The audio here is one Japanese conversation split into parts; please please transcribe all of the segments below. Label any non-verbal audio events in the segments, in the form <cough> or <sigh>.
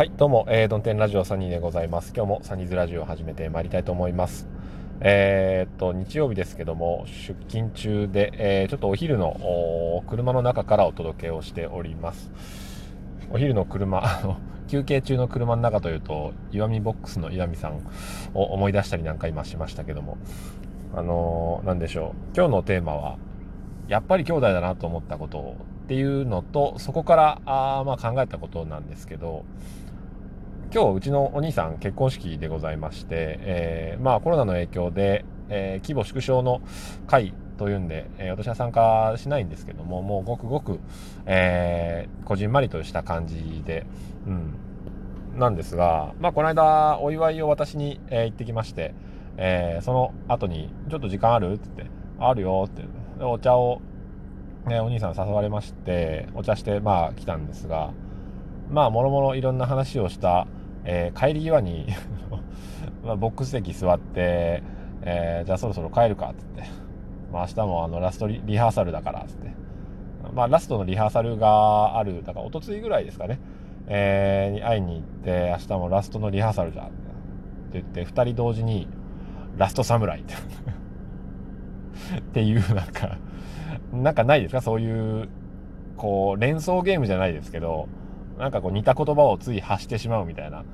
はい、どうも、えー、ドンテンラジオサニーでございます。今日もサニーズラジオを始めてまいりたいと思います。えー、っと、日曜日ですけども、出勤中で、えー、ちょっとお昼の車の中からお届けをしております。お昼の車、休憩中の車の中というと、岩見ボックスの岩見さんを思い出したりなんか今しましたけども、あのー、なんでしょう。今日のテーマは、やっぱり兄弟だなと思ったことをっていうのと、そこからあまあ考えたことなんですけど、今日うちのお兄さん結婚式でございまして、えー、まあコロナの影響で、えー、規模縮小の会というんで、えー、私は参加しないんですけども、もうごくごく、えー、こじんまりとした感じで、うん、なんですが、まあこの間お祝いを私に、えー、行ってきまして、えー、その後に、ちょっと時間ある？って言って、あるよって、お茶を、ね、お兄さん誘われまして、お茶して、まあ来たんですが、まあ、もろもろいろんな話をした、えー、帰り際に <laughs> まあ、ボックス席座って、えー、じゃあそろそろ帰るかっつって、まあ、明日もあのラストリハーサルだからっつって、まあ、ラストのリハーサルがあるだからおとついぐらいですかね、えー、に会いに行って明日もラストのリハーサルじゃんって言って2人同時にラストサムライって。<laughs> っていうなんかなんかないですか？そういうこう連想ゲームじゃないですけど。なんかこう似た言葉をつい発してしまうみたいな、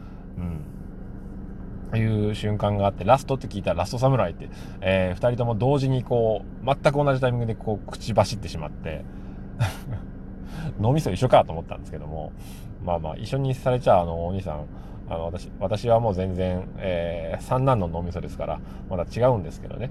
うん、いう瞬間があって、ラストって聞いたらラストサムライって、えー、二人とも同時にこう、全く同じタイミングでこう、口走ってしまって、<laughs> 脳みそ一緒かと思ったんですけども、まあまあ、一緒にされちゃうあの、お兄さん、あの、私、私はもう全然、えー、三男の脳みそですから、まだ違うんですけどね。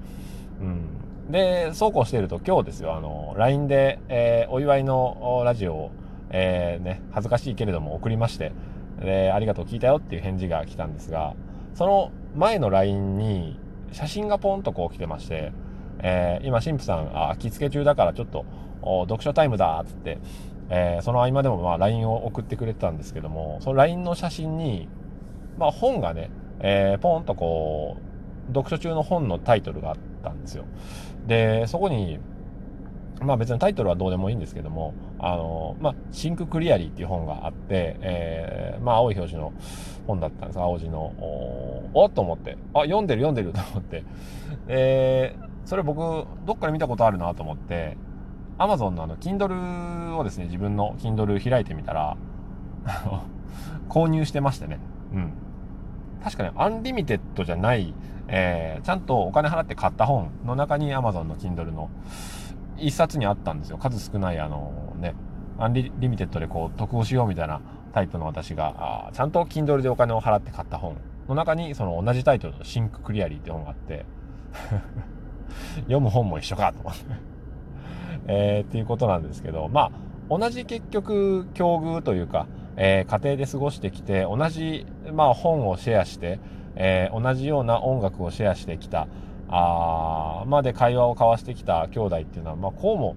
うん。で、そうこうしていると今日ですよ、あの、LINE で、えー、お祝いのラジオを、えー、ね、恥ずかしいけれども送りまして、で、ありがとう聞いたよっていう返事が来たんですが、その前の LINE に写真がポンとこう来てまして、えー、今、神父さん、あ、着付け中だからちょっと、読書タイムだっつって、えー、その合間でもまあ LINE を送ってくれてたんですけども、その LINE の写真に、まあ本がね、えー、ポンとこう、読書中の本のタイトルがあったんですよ。で、そこに、まあ別にタイトルはどうでもいいんですけども、あの、まあ、シンククリアリーっていう本があって、えー、まあ青い表紙の本だったんです。青字の、おおと思って、あ、読んでる読んでると思って、えー、それ僕、どっかで見たことあるなと思って、アマゾンのあの、Kindle をですね、自分の Kindle 開いてみたら、<laughs> 購入してましてね、うん。確かにアンリミテッドじゃない、えー、ちゃんとお金払って買った本の中に Amazon の Kindle の、一冊にあったんですよ。数少ない、あのね、アンリミテッドでこう、得をしようみたいなタイプの私が、あちゃんと Kindle でお金を払って買った本の中に、その同じタイトルのシンククリアリーって本があって <laughs> 読む本も一緒かと思って <laughs> えー、っていうことなんですけど、まあ、同じ結局、境遇というか、えー、家庭で過ごしてきて、同じ、まあ、本をシェアして、えー、同じような音楽をシェアしてきた、あまで会話を交わしてきた兄弟っていうのは、まあ、こうも、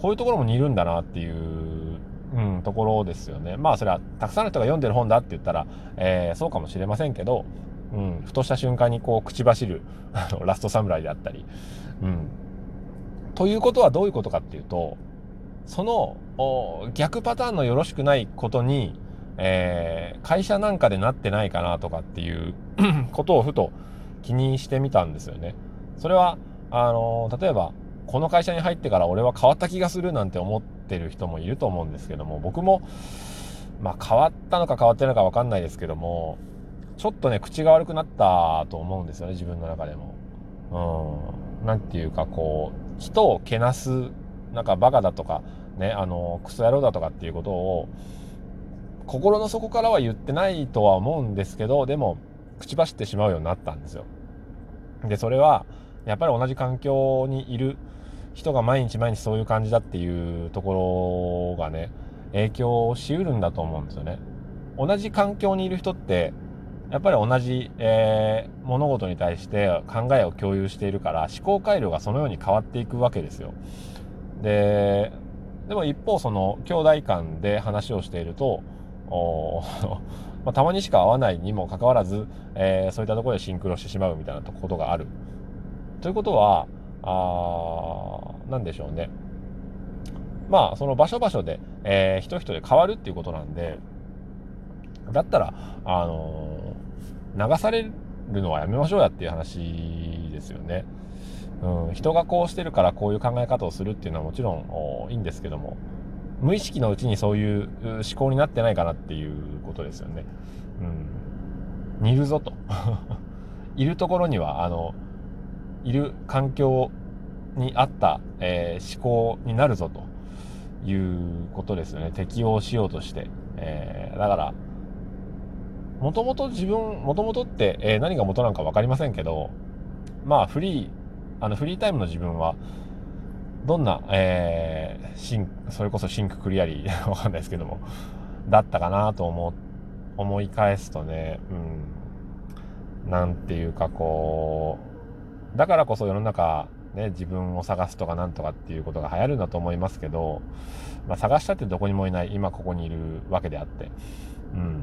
こういうところも似るんだなっていう、うん、ところですよね。まあ、それは、たくさんの人が読んでる本だって言ったら、えー、そうかもしれませんけど、うん、ふとした瞬間にこう、口走る、ラストサムライであったり、うん。ということはどういうことかっていうと、その、逆パターンのよろしくないことに、えー、会社なんかでなってないかなとかっていうことをふと気にしてみたんですよね。それは、あの、例えば、この会社に入ってから俺は変わった気がするなんて思ってる人もいると思うんですけども、僕も、まあ変わったのか変わってないのかわかんないですけども、ちょっとね、口が悪くなったと思うんですよね、自分の中でも。うん。なんていうか、こう、人をけなす、なんかバカだとか、ね、あの、クソ野郎だとかっていうことを、心の底からは言ってないとは思うんですけど、でも、口走ってしまうようになったんですよ。で、それは、やっぱり同じ環境にいる人が毎日毎日そういう感じだっていうところがね、影響しうるんだと思うんですよね。同じ環境にいる人って、やっぱり同じ、えー、物事に対して考えを共有しているから思考回路がそのように変わっていくわけですよ。で、でも一方その兄弟間で話をしていると、まあ、たまにしか会わないにもかかわらず、えー、そういったところでシンクロしてしまうみたいなことがある。ということは、あなんでしょうね。まあ、その場所場所で、えー、人人で変わるっていうことなんで、だったら、あの流されるのはやめましょうやっていう話ですよね。うん、人がこうしてるからこういう考え方をするっていうのはもちろんいいんですけども無意識のうちにそういう思考になってないかなっていうことですよね。うん、似るぞと。<laughs> いるところにはあのいる環境に合った、えー、思考になるぞということですよね。適応しようとして、えー、だからもともと自分もともとって、えー、何が元なのか分かりませんけどまあフリーあのフリータイムの自分はどんな、えー、シンそれこそシンククリアリー <laughs> わかんないですけどもだったかなと思思い返すとねうんなんていうかこうだからこそ世の中ね、自分を探すとかなんとかっていうことが流行るんだと思いますけど、まあ、探したってどこにもいない今ここにいるわけであって、うん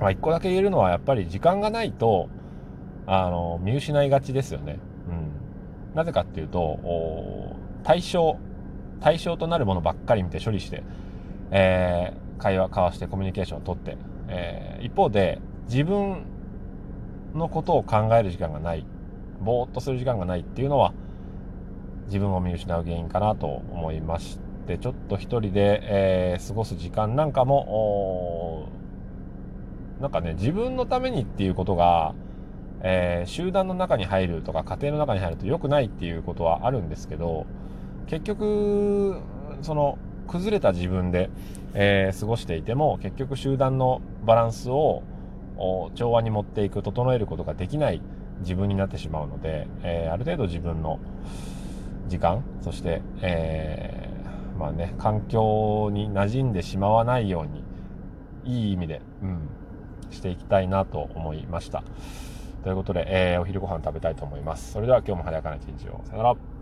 まあ、一個だけ言えるのはやっぱり時間がないとあの見失いがちですよね。なぜかっていうと対象対象となるものばっかり見て処理して、えー、会話交わしてコミュニケーションをとって、えー、一方で自分のことを考える時間がないぼーっとする時間がないっていうのは自分を見失う原因かなと思いましてちょっと一人で、えー、過ごす時間なんかもなんかね自分のためにっていうことが、えー、集団の中に入るとか家庭の中に入ると良くないっていうことはあるんですけど結局その崩れた自分で、えー、過ごしていても結局集団のバランスを調和に持っていく整えることができない自分になってしまうので、えー、ある程度自分の時間そして、えー、まあね環境に馴染んでしまわないようにいい意味で、うん、していきたいなと思いました。ということで、えー、お昼ご飯食べたいと思います。それでは今日も早やかな一日を。さよなら。